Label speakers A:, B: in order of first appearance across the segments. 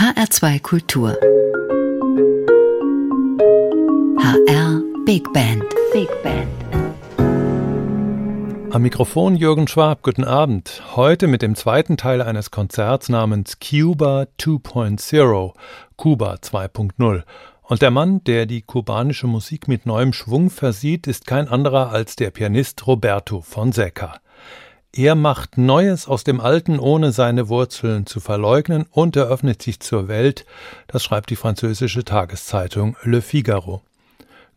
A: HR2 Kultur. HR Big Band. Big Band.
B: Am Mikrofon Jürgen Schwab, guten Abend. Heute mit dem zweiten Teil eines Konzerts namens Cuba 2.0, Kuba 2.0. Und der Mann, der die kubanische Musik mit neuem Schwung versieht, ist kein anderer als der Pianist Roberto Fonseca. Er macht Neues aus dem Alten, ohne seine Wurzeln zu verleugnen und eröffnet sich zur Welt, das schreibt die französische Tageszeitung Le Figaro.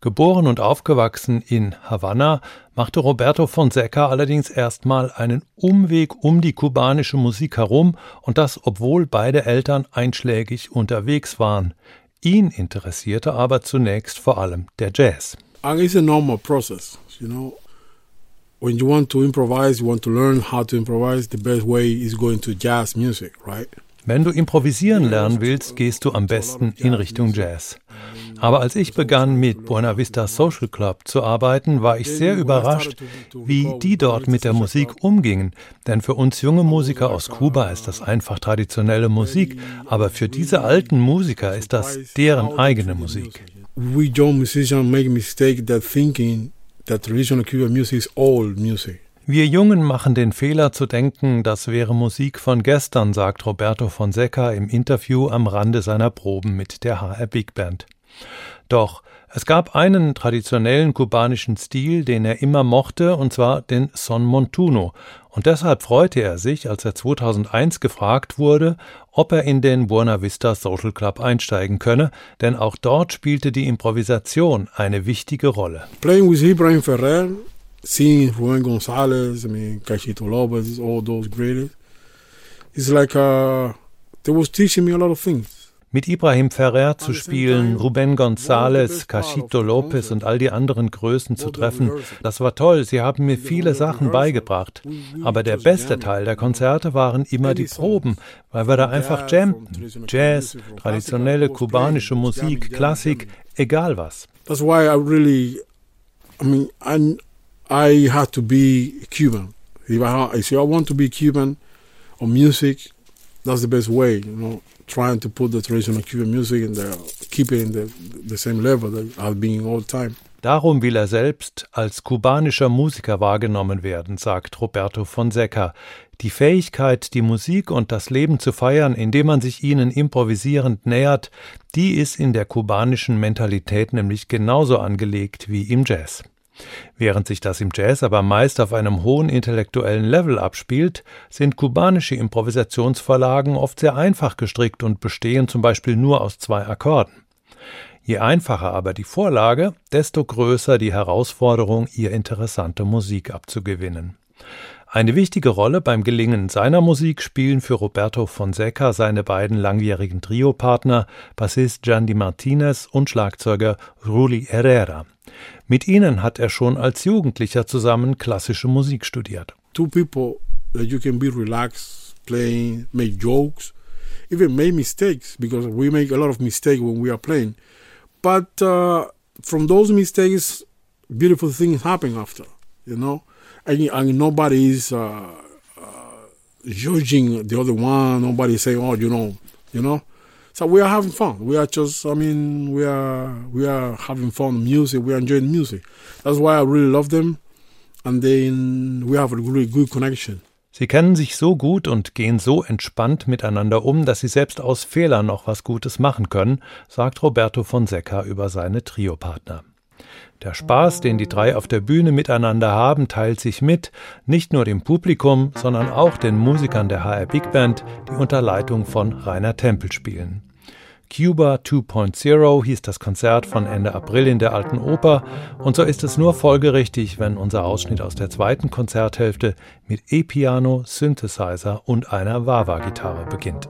B: Geboren und aufgewachsen in Havanna, machte Roberto Fonseca allerdings erstmal einen Umweg um die kubanische Musik herum und das, obwohl beide Eltern einschlägig unterwegs waren. Ihn interessierte aber zunächst vor allem der Jazz.
C: It's a normal process, you know when you want to improvise, you want to learn how to improvise, the best way is going to jazz music, right?
B: Wenn du improvisieren lernen willst, gehst du am besten in Richtung Jazz. Aber als ich begann, mit Buena Vista Social Club zu arbeiten, war ich sehr überrascht, wie die dort mit der Musik umgingen. Denn für uns junge Musiker aus Kuba ist das einfach traditionelle Musik, aber für diese alten Musiker ist das deren eigene Musik.
C: We young musicians make mistake that thinking that traditional Cuban music is old music.
B: Wir Jungen machen den Fehler zu denken, das wäre Musik von gestern, sagt Roberto Fonseca im Interview am Rande seiner Proben mit der HR Big Band. Doch es gab einen traditionellen kubanischen Stil, den er immer mochte, und zwar den Son Montuno, und deshalb freute er sich, als er 2001 gefragt wurde, ob er in den Buena Vista Social Club einsteigen könne, denn auch dort spielte die Improvisation eine wichtige Rolle.
C: Playing with Ibrahim Ferrer, seeing Juan Gonzalez, I mean, Cachito Lopez, all those greatest, it's like uh, they was teaching me a lot of things
B: mit Ibrahim Ferrer zu spielen, Ruben González, Cachito Lopez und all die anderen Größen zu treffen, das war toll. Sie haben mir viele Sachen beigebracht. Aber der beste Teil der Konzerte waren immer die Proben, weil wir da einfach jammten. Jazz, traditionelle kubanische Musik, Klassik, egal was.
C: That's why I really, I mean, I, I had to be Cuban. If I, if I want to be Cuban on music, that's the best way, you know trying to put the traditional Cuban music in the, keep it in the, the same level that I've been all time.
B: Darum will er selbst als kubanischer Musiker wahrgenommen werden, sagt Roberto Fonseca. Die Fähigkeit, die Musik und das Leben zu feiern, indem man sich ihnen improvisierend nähert, die ist in der kubanischen Mentalität nämlich genauso angelegt wie im Jazz. Während sich das im Jazz aber meist auf einem hohen intellektuellen Level abspielt, sind kubanische Improvisationsvorlagen oft sehr einfach gestrickt und bestehen zum Beispiel nur aus zwei Akkorden. Je einfacher aber die Vorlage, desto größer die Herausforderung, ihr interessante Musik abzugewinnen. Eine wichtige Rolle beim Gelingen seiner Musik spielen für Roberto Fonseca seine beiden langjährigen Triopartner, Bassist Gian Di Martinez und Schlagzeuger Ruli Herrera. Mit ihnen hat er schon als Jugendlicher zusammen klassische Musik studiert.
C: Two people that you can be relaxed, playing, make jokes, even make mistakes because we make a lot of mistakes when we are playing. But uh, from those mistakes, beautiful things happen after, you know. And, and nobody is uh, uh, judging the other one. Nobody saying, "Oh, you know, you know." So we are having fun. We are just, I mean, we are we are having fun. Music, we are enjoying music. That's why I really love them, and then we have a really good connection.
B: Sie kennen sich so gut und gehen so entspannt miteinander um, dass sie selbst aus Fehlern noch was Gutes machen können, sagt Roberto Fonseca über seine Triopartner. Der Spaß, den die drei auf der Bühne miteinander haben, teilt sich mit, nicht nur dem Publikum, sondern auch den Musikern der HR Big Band, die unter Leitung von Rainer Tempel spielen. Cuba 2.0 hieß das Konzert von Ende April in der Alten Oper und so ist es nur folgerichtig, wenn unser Ausschnitt aus der zweiten Konzerthälfte mit E-Piano, Synthesizer und einer Wawa-Gitarre beginnt.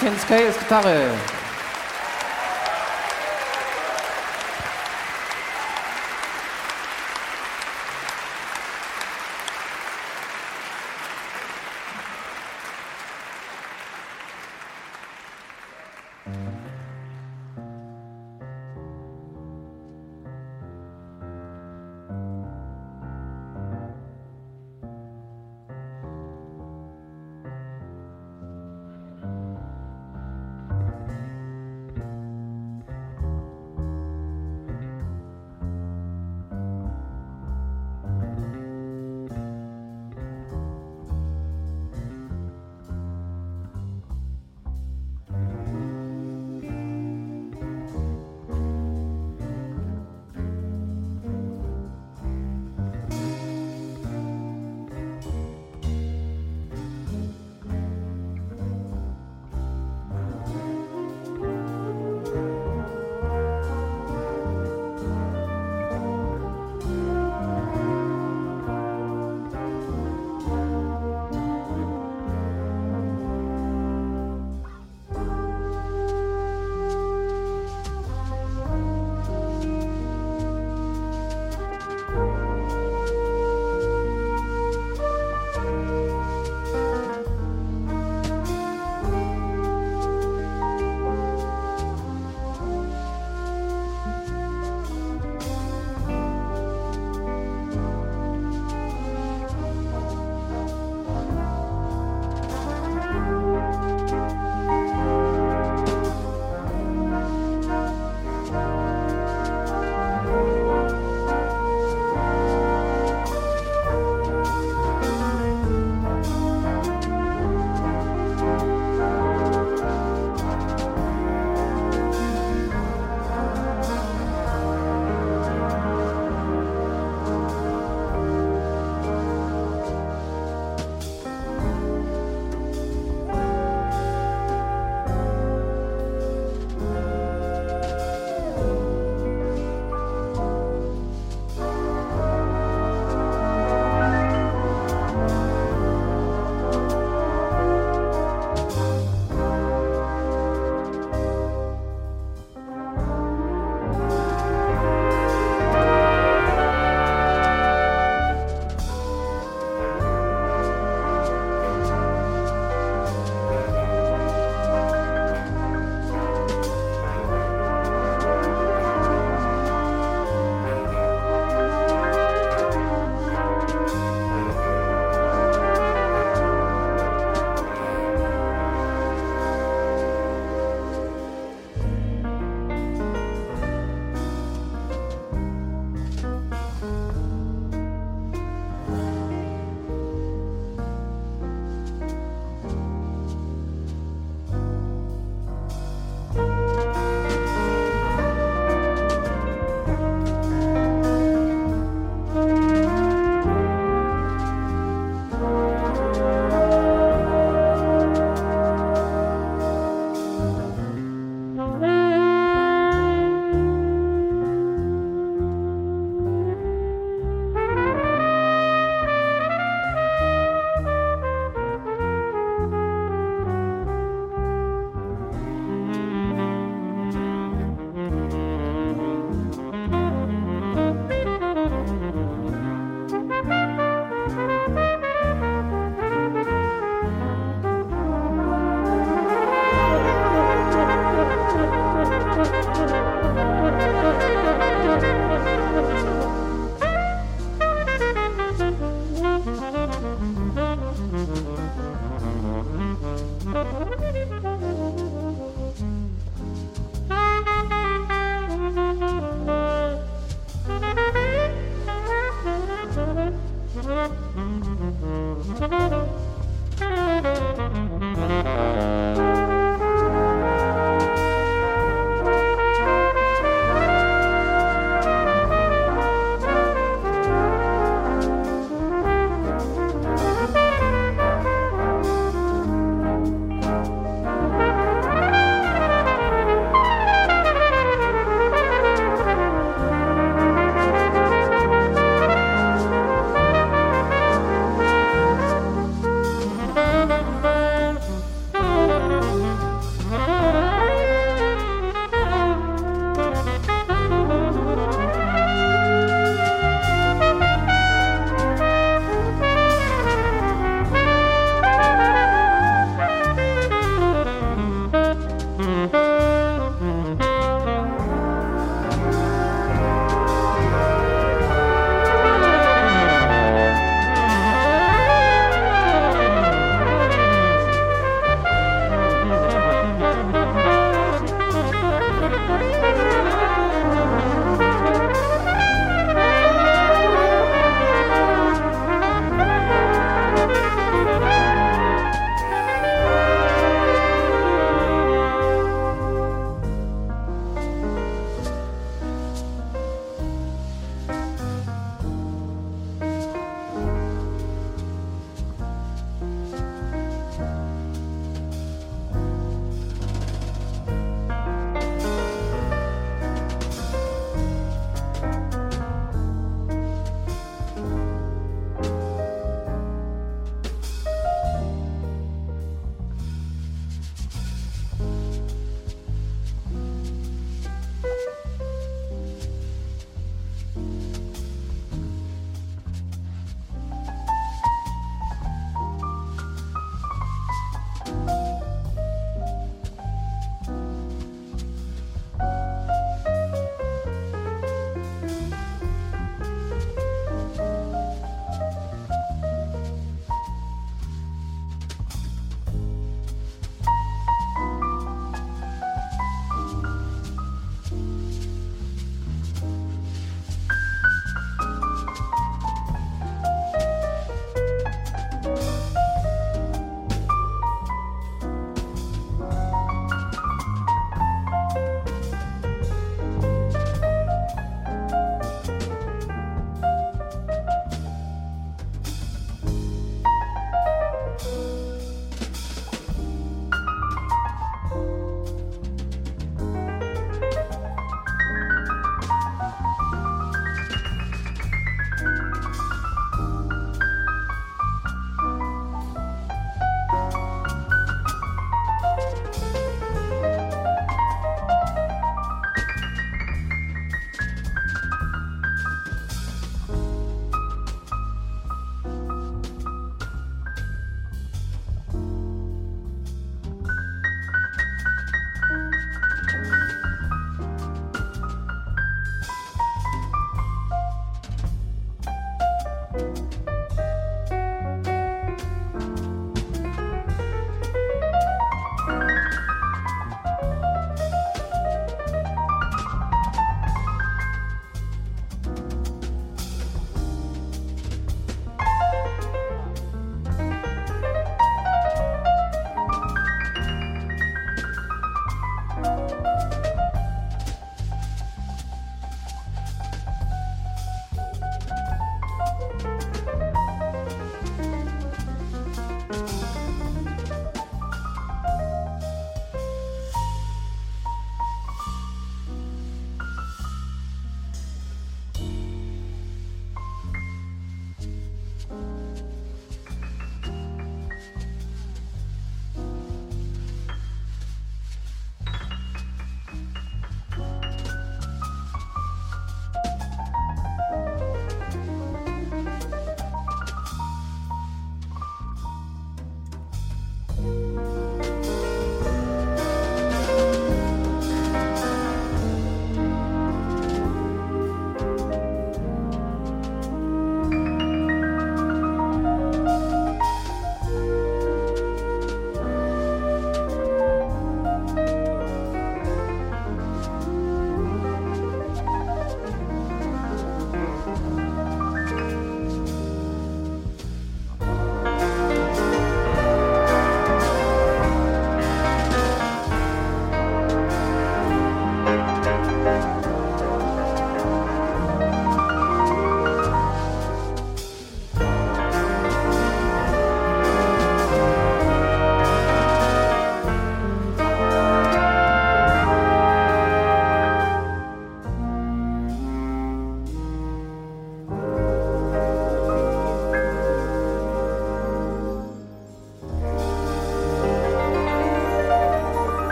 D: Martin Scales, Gitarre.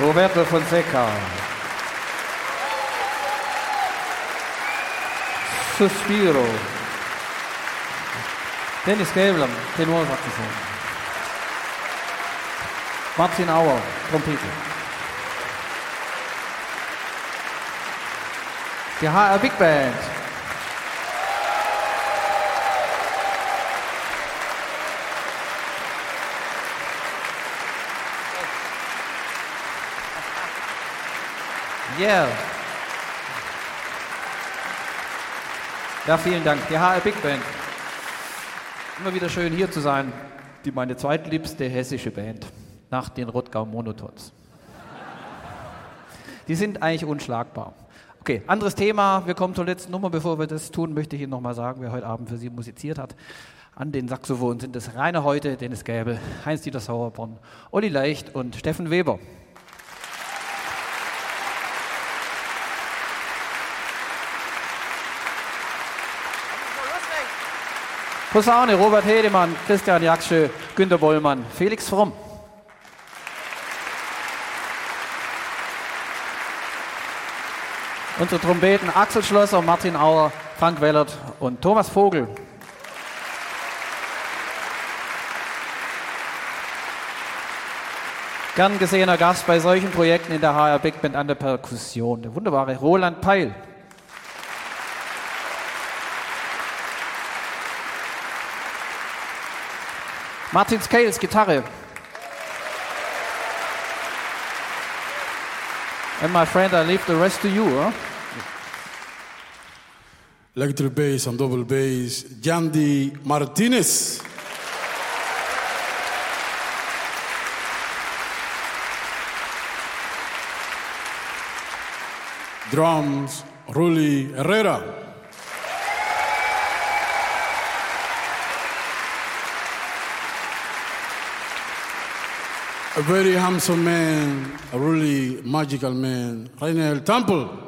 D: Roberto Fonseca. Suspiro. Dennis Gäbler, Tenorsaxophon. Martin Auer, Trompete. Die HR Big Band. Yeah. Ja, vielen Dank. Die HR Big Band. Immer wieder schön hier zu sein. Die meine zweitliebste hessische Band nach den Rottgau Monotons. Die sind eigentlich unschlagbar. Okay, anderes Thema. Wir kommen zur letzten Nummer. Bevor wir das tun, möchte ich Ihnen nochmal sagen, wer heute Abend für Sie musiziert hat. An den Saxophonen sind es Rainer Heute, Dennis Gäbel, Heinz-Dieter Sauerborn, Olli Leicht und Steffen Weber. Posaune Robert Hedemann, Christian Jakschö, Günter Bollmann, Felix Fromm. Unsere Trompeten Axel Schlosser, Martin Auer, Frank Wellert und Thomas Vogel. Gern gesehener Gast bei solchen Projekten in der HR Big Band an der Perkussion, der wunderbare Roland Peil. Martin Scales, Gitarre. And my friend, I leave the rest to you. Huh?
C: Electric bass and double bass, Yandy Martinez. Drums, Ruli Herrera. A very handsome man, a really magical man, Rainer Temple.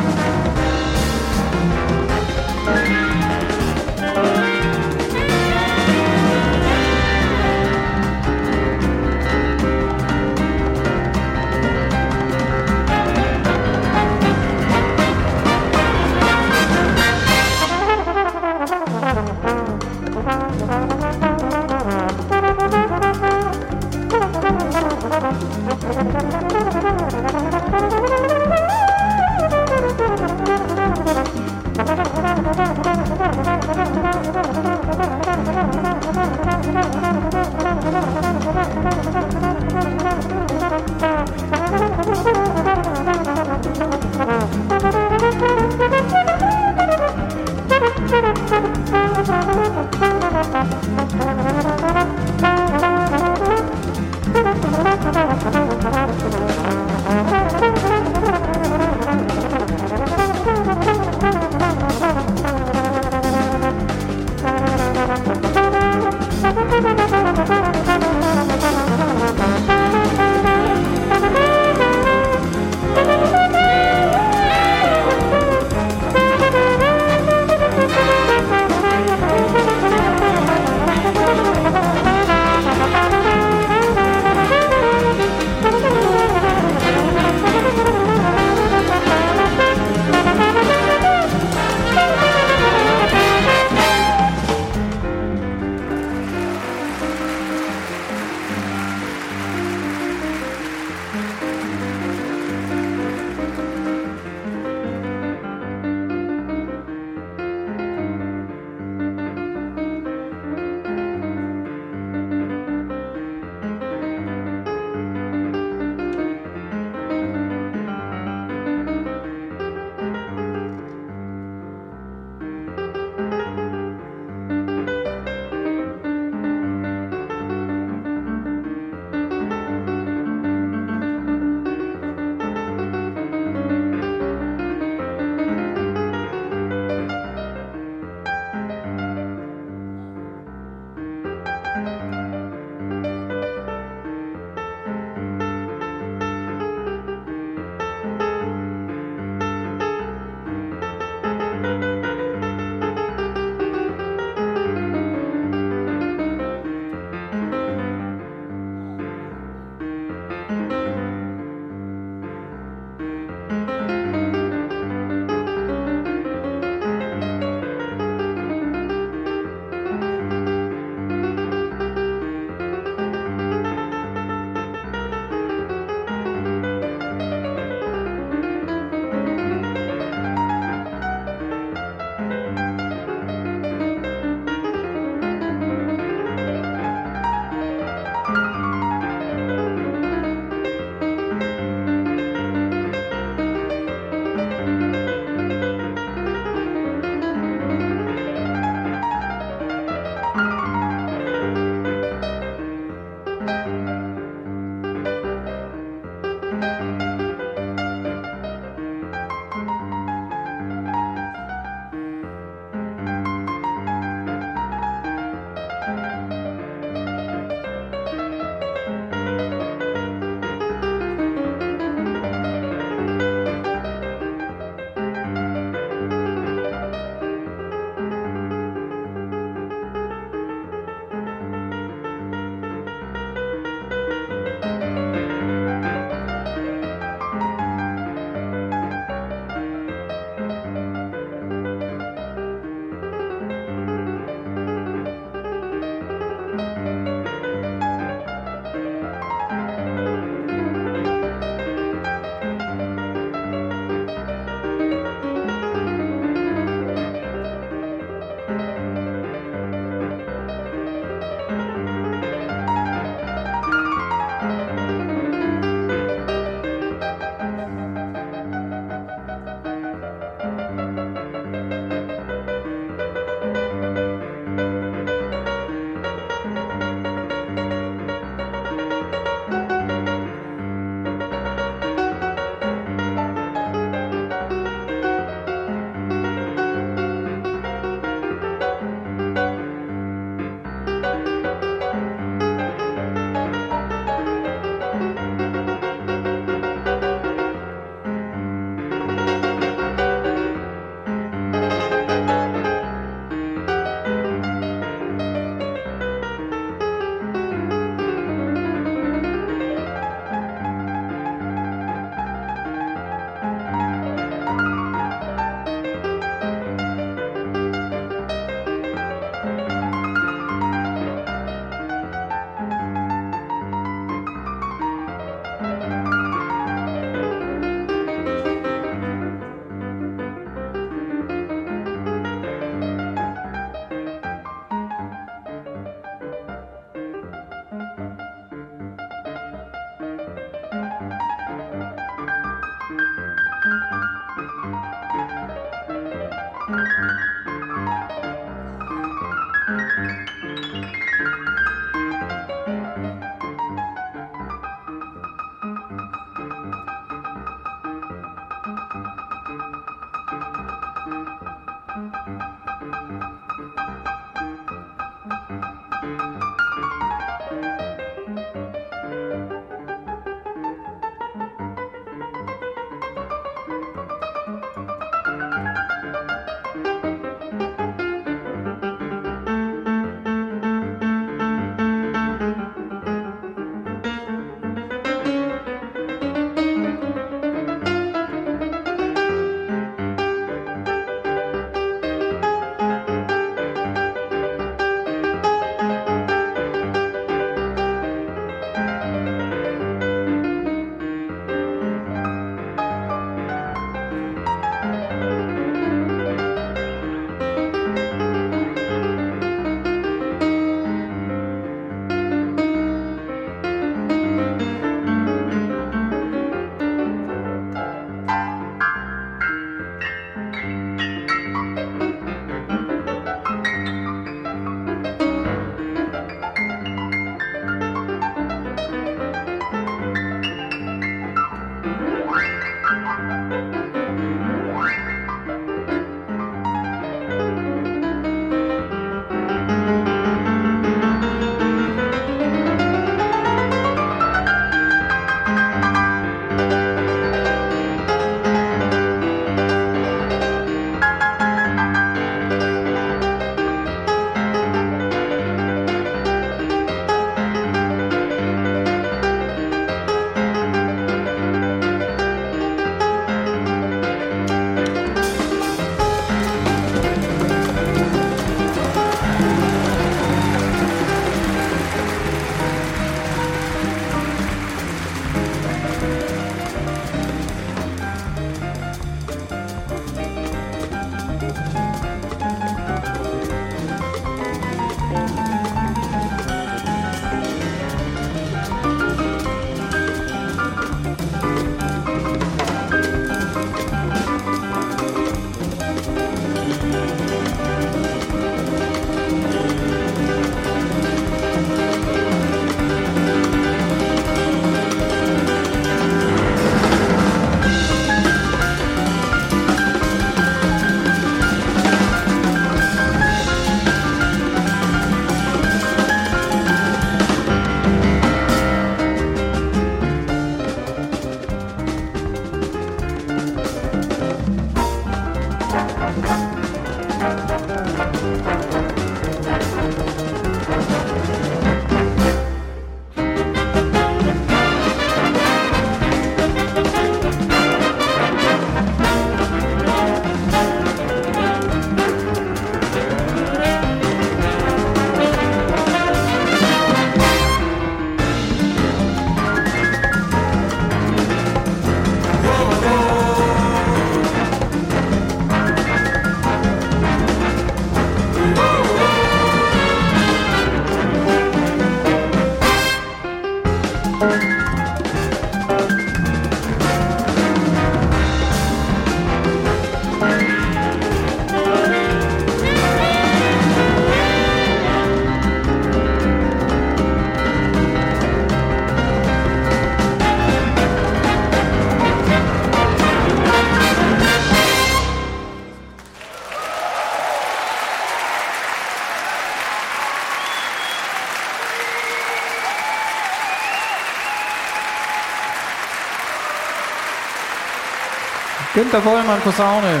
D: Günter Vollmann, Posaune.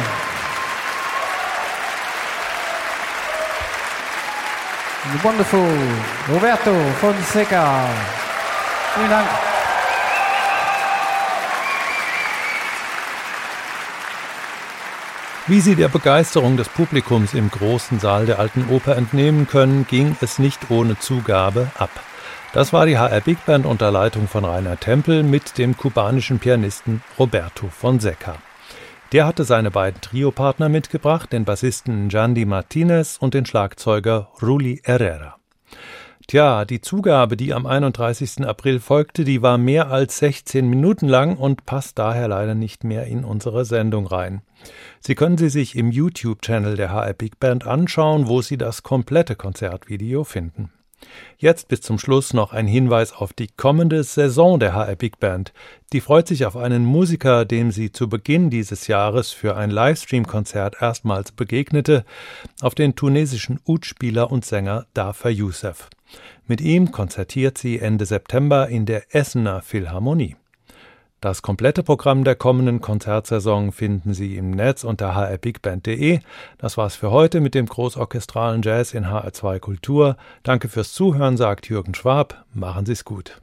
D: Wonderful. Roberto Fonseca. Vielen Dank.
B: Wie Sie der Begeisterung des Publikums im großen Saal der Alten Oper entnehmen können, ging es nicht ohne Zugabe ab. Das war die HR Big Band unter Leitung von Rainer Tempel mit dem kubanischen Pianisten Roberto Fonseca. Der hatte seine beiden Triopartner mitgebracht, den Bassisten Jandy Martinez und den Schlagzeuger Ruli Herrera. Tja, die Zugabe, die am 31. April folgte, die war mehr als 16 Minuten lang und passt daher leider nicht mehr in unsere Sendung rein. Sie können sie sich im YouTube-Channel der HR Big Band anschauen, wo Sie das komplette Konzertvideo finden. Jetzt bis zum Schluss noch ein Hinweis auf die kommende Saison der HR Big Band. Die freut sich auf einen Musiker, dem sie zu Beginn dieses Jahres für ein Livestream-Konzert erstmals begegnete, auf den tunesischen Ud-Spieler und Sänger Dafer Youssef. Mit ihm konzertiert sie Ende September in der Essener Philharmonie. Das komplette Programm der kommenden Konzertsaison finden Sie im Netz unter hrbigband.de. Das war's für heute mit dem großorchestralen Jazz in HR2 Kultur. Danke fürs Zuhören, sagt Jürgen Schwab. Machen Sie's gut.